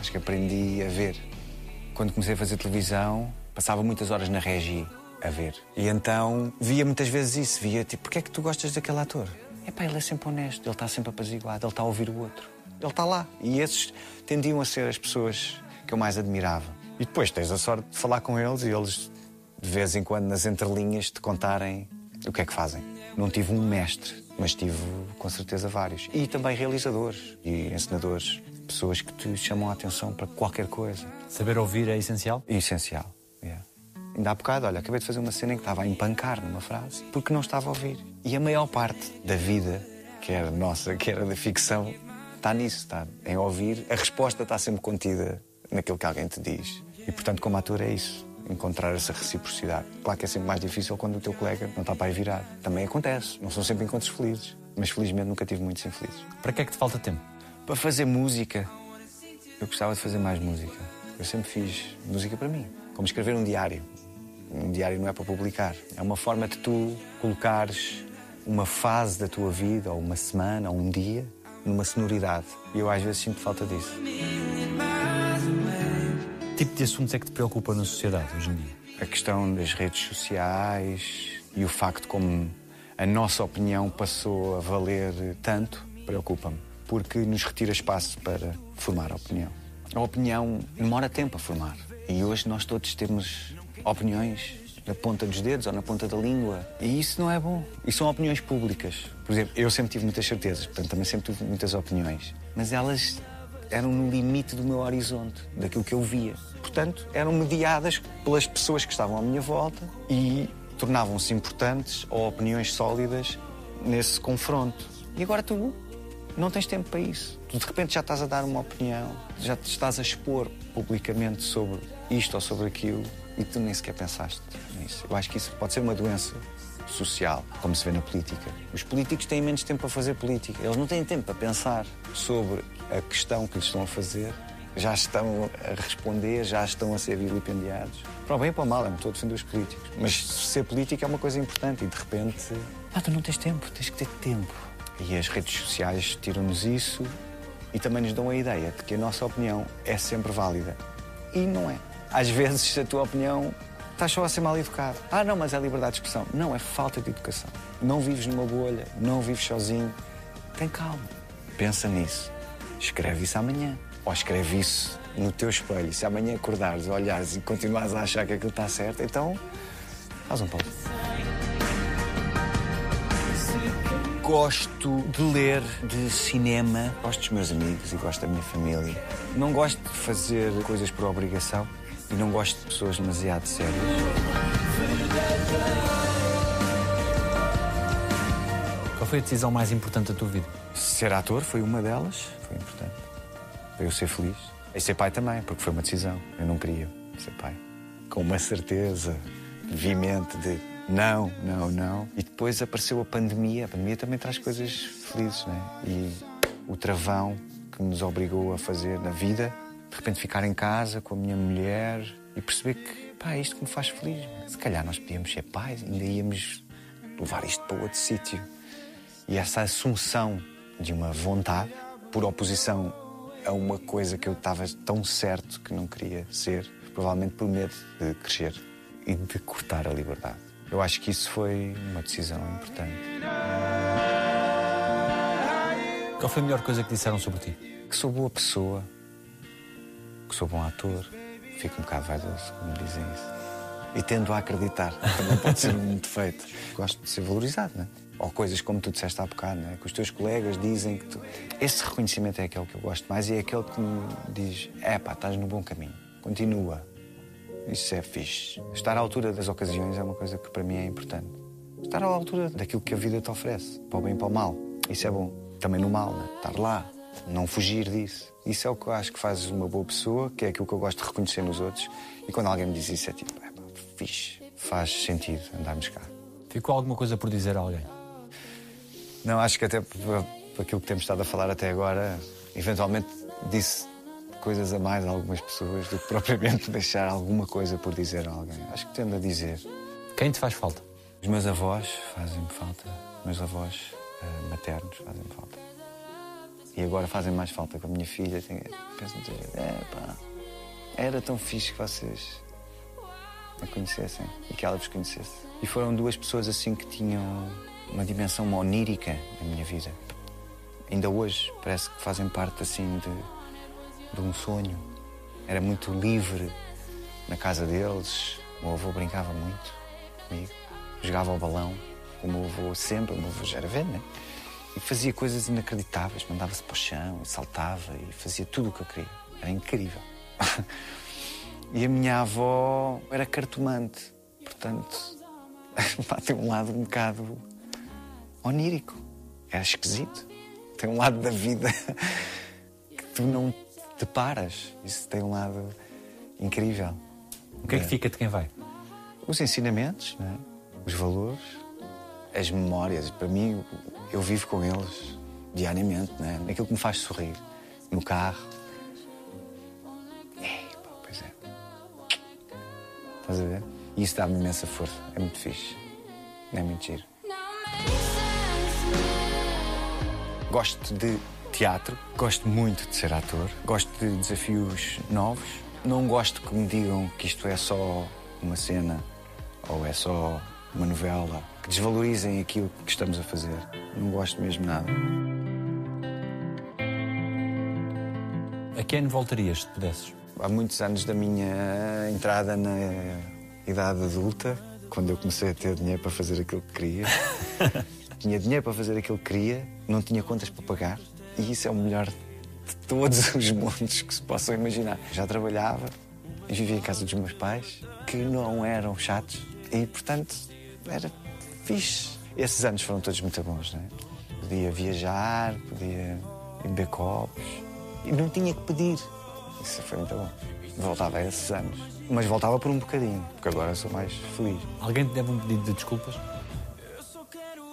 Speaker 3: Acho que aprendi a ver. Quando comecei a fazer televisão, passava muitas horas na regi a ver. E então via muitas vezes isso. Via tipo, porquê é que tu gostas daquele ator? Epá, ele é sempre honesto, ele está sempre apaziguado, ele está a ouvir o outro. Ele está lá. E esses tendiam a ser as pessoas que eu mais admirava. E depois tens a sorte de falar com eles e eles, de vez em quando, nas entrelinhas, te contarem o que é que fazem. Não tive um mestre, mas tive com certeza vários. E também realizadores e encenadores, pessoas que te chamam a atenção para qualquer coisa.
Speaker 2: Saber ouvir é essencial?
Speaker 3: É essencial, yeah. Ainda há bocado, olha, acabei de fazer uma cena em que estava a empancar numa frase porque não estava a ouvir. E a maior parte da vida, quer nossa, quer da ficção, está nisso, está em ouvir. A resposta está sempre contida naquilo que alguém te diz. E, portanto, como ator é isso, encontrar essa reciprocidade. Claro que é sempre mais difícil quando o teu colega não está para aí virado. Também acontece, não são sempre encontros felizes. Mas, felizmente, nunca tive muitos infelizes.
Speaker 2: Para que é que te falta tempo?
Speaker 3: Para fazer música. Eu gostava de fazer mais música. Eu sempre fiz música para mim. Como escrever um diário. Um diário não é para publicar. É uma forma de tu colocares uma fase da tua vida, ou uma semana, ou um dia, numa sonoridade. E eu às vezes sinto falta disso.
Speaker 2: Tipo de assuntos é que te preocupa na sociedade hoje em dia?
Speaker 3: A questão das redes sociais e o facto como a nossa opinião passou a valer tanto preocupa-me, porque nos retira espaço para formar a opinião. A opinião demora tempo a formar. E hoje nós todos temos opiniões na ponta dos dedos ou na ponta da língua. E isso não é bom. E são opiniões públicas. Por exemplo, eu sempre tive muitas certezas, portanto também sempre tive muitas opiniões. Mas elas eram no limite do meu horizonte, daquilo que eu via. Portanto, eram mediadas pelas pessoas que estavam à minha volta e tornavam-se importantes ou opiniões sólidas nesse confronto. E agora tu não tens tempo para isso. Tu de repente já estás a dar uma opinião, já te estás a expor publicamente sobre isto ou sobre aquilo e tu nem sequer pensaste nisso. Eu acho que isso pode ser uma doença social, como se vê na política. Os políticos têm menos tempo a fazer política. Eles não têm tempo para pensar sobre a questão que lhes estão a fazer. Já estão a responder, já estão a ser vilipendiados. Para o bem e para o mal, eu não estou a defender os políticos. Mas ser político é uma coisa importante e de repente. Ah, tu não tens tempo, tens que ter tempo. E as redes sociais tiram-nos isso e também nos dão a ideia de que a nossa opinião é sempre válida. E não é. Às vezes a tua opinião estás só a ser mal educado. Ah, não, mas é liberdade de expressão. Não, é falta de educação. Não vives numa bolha, não vives sozinho. Tem calma. Pensa nisso. Escreve isso amanhã. Ou escreve isso no teu espelho. Se amanhã acordares, olhares e continuares a achar que aquilo está certo, então faz um pouco. Gosto de ler, de cinema. Gosto dos meus amigos e gosto da minha família. Não gosto de fazer coisas por obrigação e não gosto de pessoas demasiado sérias.
Speaker 2: Qual foi a decisão mais importante da tua vida?
Speaker 3: Ser ator foi uma delas, foi importante. Para eu ser feliz. E ser pai também, porque foi uma decisão. Eu não queria ser pai. Com uma certeza veemente de não, não, não. E depois apareceu a pandemia. A pandemia também traz coisas felizes, né? E o travão que nos obrigou a fazer na vida, de repente ficar em casa com a minha mulher e perceber que, pá, é isto que me faz feliz. Se calhar nós podíamos ser pais, ainda íamos levar isto para outro sítio. E essa assunção de uma vontade, por oposição a uma coisa que eu estava tão certo que não queria ser, provavelmente por medo de crescer e de cortar a liberdade. Eu acho que isso foi uma decisão importante.
Speaker 2: Qual foi a melhor coisa que disseram sobre ti?
Speaker 3: Que sou boa pessoa, que sou bom ator, fico um bocado vaidoso quando dizem isso. E tendo a acreditar, também pode ser um defeito. Gosto de ser valorizado, não é? Ou coisas como tu disseste há bocado, não é? Que os teus colegas dizem que tu. Esse reconhecimento é aquele que eu gosto mais e é aquele que me diz: é pá, estás no bom caminho, continua. Isso é fixe. Estar à altura das ocasiões é uma coisa que para mim é importante. Estar à altura daquilo que a vida te oferece, para o bem e para o mal. Isso é bom. Também no mal, né? estar lá, não fugir disso. Isso é o que eu acho que faz uma boa pessoa, que é aquilo que eu gosto de reconhecer nos outros. E quando alguém me diz isso, é tipo, é pá, fixe. Faz sentido andarmos cá.
Speaker 2: Ficou alguma coisa por dizer a alguém?
Speaker 3: Não, acho que até por, por aquilo que temos estado a falar até agora, eventualmente disse coisas a mais a algumas pessoas do que propriamente deixar alguma coisa por dizer a alguém. Acho que tendo a dizer.
Speaker 2: Quem te faz falta?
Speaker 3: Os meus avós fazem-me falta. Os meus avós eh, maternos fazem-me falta. E agora fazem mais falta com a minha filha. Tenho, penso dizer, é pá, era tão fixe que vocês a conhecessem e que ela vos conhecesse. E foram duas pessoas assim que tinham uma dimensão onírica na minha vida. Ainda hoje parece que fazem parte assim de, de um sonho. Era muito livre na casa deles. O meu avô brincava muito comigo. Jogava ao balão com o meu avô sempre. O meu avô já era velho, né? E fazia coisas inacreditáveis. Mandava-se para o chão saltava e fazia tudo o que eu queria. Era incrível. e a minha avó era cartomante. Portanto, tem um lado um bocado onírico. Era esquisito. Tem um lado da vida que tu não te paras. Isso tem um lado incrível.
Speaker 2: O que é que fica de quem vai?
Speaker 3: Os ensinamentos, é? os valores, as memórias. Para mim, eu vivo com eles diariamente, não é? Aquilo que me faz sorrir. No carro. Ei, pá, pois é. Estás a ver? E isso dá-me imensa força. É muito fixe. É muito giro. Gosto de teatro, gosto muito de ser ator, gosto de desafios novos. Não gosto que me digam que isto é só uma cena ou é só uma novela, que desvalorizem aquilo que estamos a fazer. Não gosto mesmo nada.
Speaker 2: A quem voltarias se pudesses?
Speaker 3: há muitos anos da minha entrada na idade adulta, quando eu comecei a ter dinheiro para fazer aquilo que queria. tinha dinheiro para fazer aquilo que queria, não tinha contas para pagar, e isso é o melhor de todos os mundos que se possam imaginar. Já trabalhava vivia em casa dos meus pais, que não eram chatos, e portanto era fixe. Esses anos foram todos muito bons, não é? Podia viajar, podia beber copos, e não tinha que pedir. Isso foi muito bom. Voltava a esses anos. Mas voltava por um bocadinho, porque agora sou mais feliz.
Speaker 2: Alguém te deve um pedido de desculpas?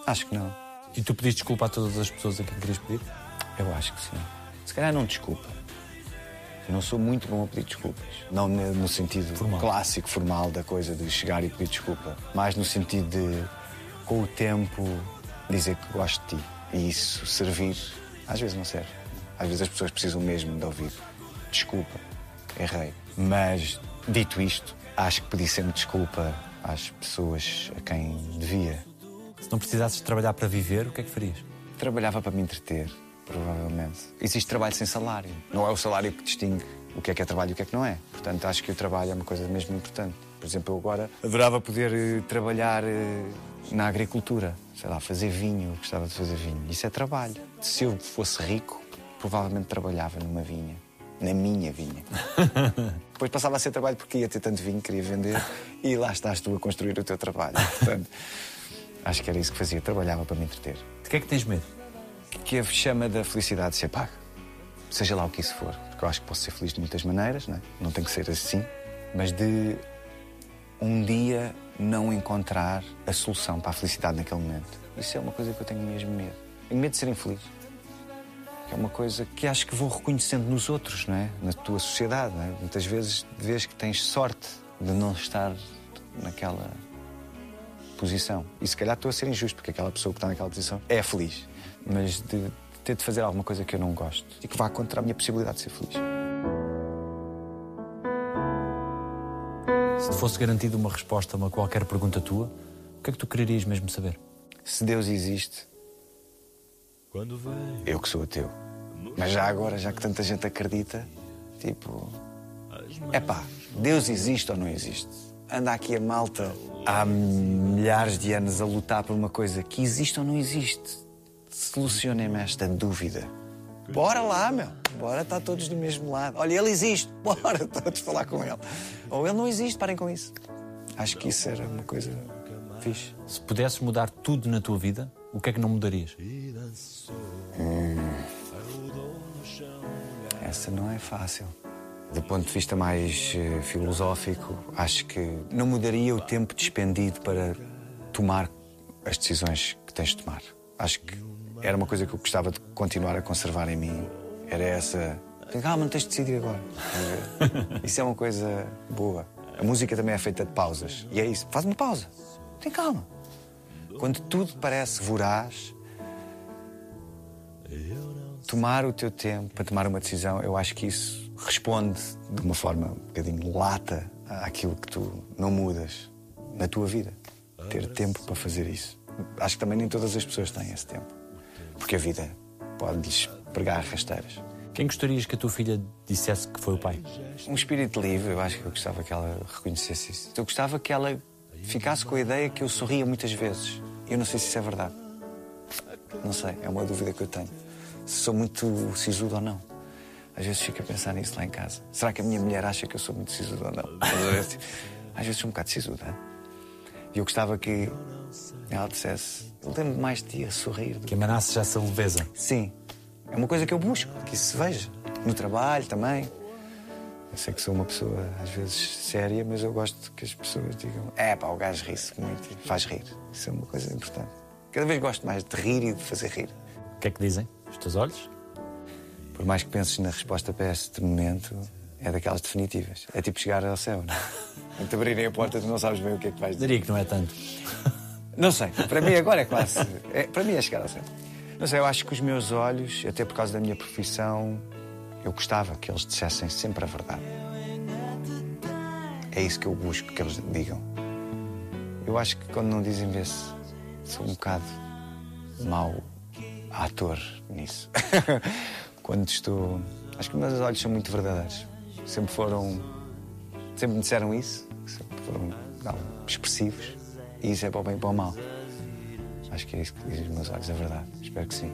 Speaker 3: Acho que não.
Speaker 2: E tu pediste desculpa a todas as pessoas a quem querias pedir?
Speaker 3: Eu acho que sim. Se calhar não desculpa. Eu não sou muito bom a pedir desculpas. Não no sentido
Speaker 2: Formal.
Speaker 3: clássico, formal da coisa de chegar e pedir desculpa. Mais no sentido de, com o tempo, dizer que gosto de ti. E isso servir, às vezes não serve. Às vezes as pessoas precisam mesmo de ouvir. Desculpa, errei. Mas, dito isto, acho que pedi sempre desculpa às pessoas a quem devia.
Speaker 2: Se não precisasses de trabalhar para viver, o que é que farias?
Speaker 3: Trabalhava para me entreter, provavelmente. Existe trabalho sem salário. Não é o salário que distingue o que é que é trabalho e o que é que não é. Portanto, acho que o trabalho é uma coisa mesmo importante. Por exemplo, eu agora adorava poder eh, trabalhar eh, na agricultura. Sei lá, fazer vinho. Eu gostava de fazer vinho. Isso é trabalho. Se eu fosse rico, provavelmente trabalhava numa vinha. Na minha vinha. Depois passava a ser trabalho porque ia ter tanto vinho, queria vender. E lá estás tu a construir o teu trabalho. Portanto, acho que era isso que fazia. Trabalhava para me entreter
Speaker 2: De que é que tens medo?
Speaker 3: que a chama da felicidade se apague. Seja lá o que isso for. Porque eu acho que posso ser feliz de muitas maneiras, não, é? não tem que ser assim. Mas de um dia não encontrar a solução para a felicidade naquele momento. Isso é uma coisa que eu tenho mesmo medo. Tenho medo de ser infeliz. Que é uma coisa que acho que vou reconhecendo nos outros, não é? Na tua sociedade, não é? Muitas vezes vês que tens sorte de não estar naquela posição. E se calhar estou a ser injusto, porque aquela pessoa que está naquela posição é feliz. Mas de ter de fazer alguma coisa que eu não gosto e que vá contra a minha possibilidade de ser feliz.
Speaker 2: Se fosse garantida uma resposta a uma qualquer pergunta tua, o que é que tu quererias mesmo saber?
Speaker 3: Se Deus existe, eu que sou ateu. Mas já agora, já que tanta gente acredita, tipo. É pá, Deus existe ou não existe? Anda aqui a malta há milhares de anos a lutar por uma coisa que existe ou não existe. Solucionem-me esta dúvida. Bora lá, meu. Bora estar todos do mesmo lado. Olha, ele existe. Bora todos falar com ele. Ou ele não existe, parem com isso. Acho que isso era uma coisa fixe.
Speaker 2: Se pudesses mudar tudo na tua vida, o que é que não mudarias?
Speaker 3: Essa não é fácil. Do ponto de vista mais eh, filosófico, acho que não mudaria o tempo despendido para tomar as decisões que tens de tomar. Acho que era uma coisa que eu gostava de continuar a conservar em mim. Era essa. Calma, não tens de decidir agora. Isso é uma coisa boa. A música também é feita de pausas. E é isso. Faz uma pausa. Tem calma. Quando tudo parece voraz, tomar o teu tempo para tomar uma decisão, eu acho que isso responde de uma forma um bocadinho lata àquilo que tu não mudas na tua vida. Ter tempo para fazer isso. Acho que também nem todas as pessoas têm esse tempo. Porque a vida pode-lhes pregar rasteiras.
Speaker 2: Quem gostarias que a tua filha dissesse que foi o pai?
Speaker 3: Um espírito livre, eu acho que eu gostava que ela reconhecesse isso. Eu gostava que ela ficasse com a ideia que eu sorria muitas vezes. Eu não sei se isso é verdade. Não sei, é uma dúvida que eu tenho. Se sou muito sisudo ou não. Às vezes fico a pensar nisso lá em casa. Será que a minha mulher acha que eu sou muito sisudo ou não? Às vezes, às vezes sou um bocado sisuda. E eu gostava que ela dissesse: Eu lembro mais de ti a sorrir.
Speaker 2: Que emanasse já essa leveza.
Speaker 3: Sim, é uma coisa que eu busco, que isso se veja. No trabalho também. Eu sei que sou uma pessoa às vezes séria, mas eu gosto que as pessoas digam: é pá, o gajo ri-se muito faz rir. Isso é uma coisa importante. Cada vez gosto mais de rir e de fazer rir.
Speaker 2: O que é que dizem? Os teus olhos?
Speaker 3: Por mais que penses na resposta para este momento, é daquelas definitivas. É tipo chegar ao céu, não é? Te abrirem a porta, tu não sabes bem o que é que vais dizer.
Speaker 2: Diria que não é tanto.
Speaker 3: Não sei, para mim agora é quase. É, para mim é chegar ao céu. Não sei, eu acho que os meus olhos, até por causa da minha profissão, eu gostava que eles dissessem sempre a verdade. É isso que eu busco que eles digam. Eu acho que quando não dizem vê-se, sou um bocado mau ator nisso. quando estou. Acho que os meus olhos são muito verdadeiros. Sempre foram. Sempre me disseram isso. Sempre foram não, expressivos. E isso é para o bem e para o mal. Acho que é isso que dizem os meus olhos, é verdade. Espero que sim.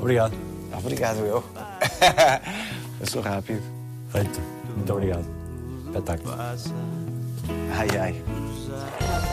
Speaker 2: Obrigado.
Speaker 3: Obrigado, eu. eu sou rápido.
Speaker 2: Feito. Muito obrigado. Espetáculo.
Speaker 3: Ai, ai.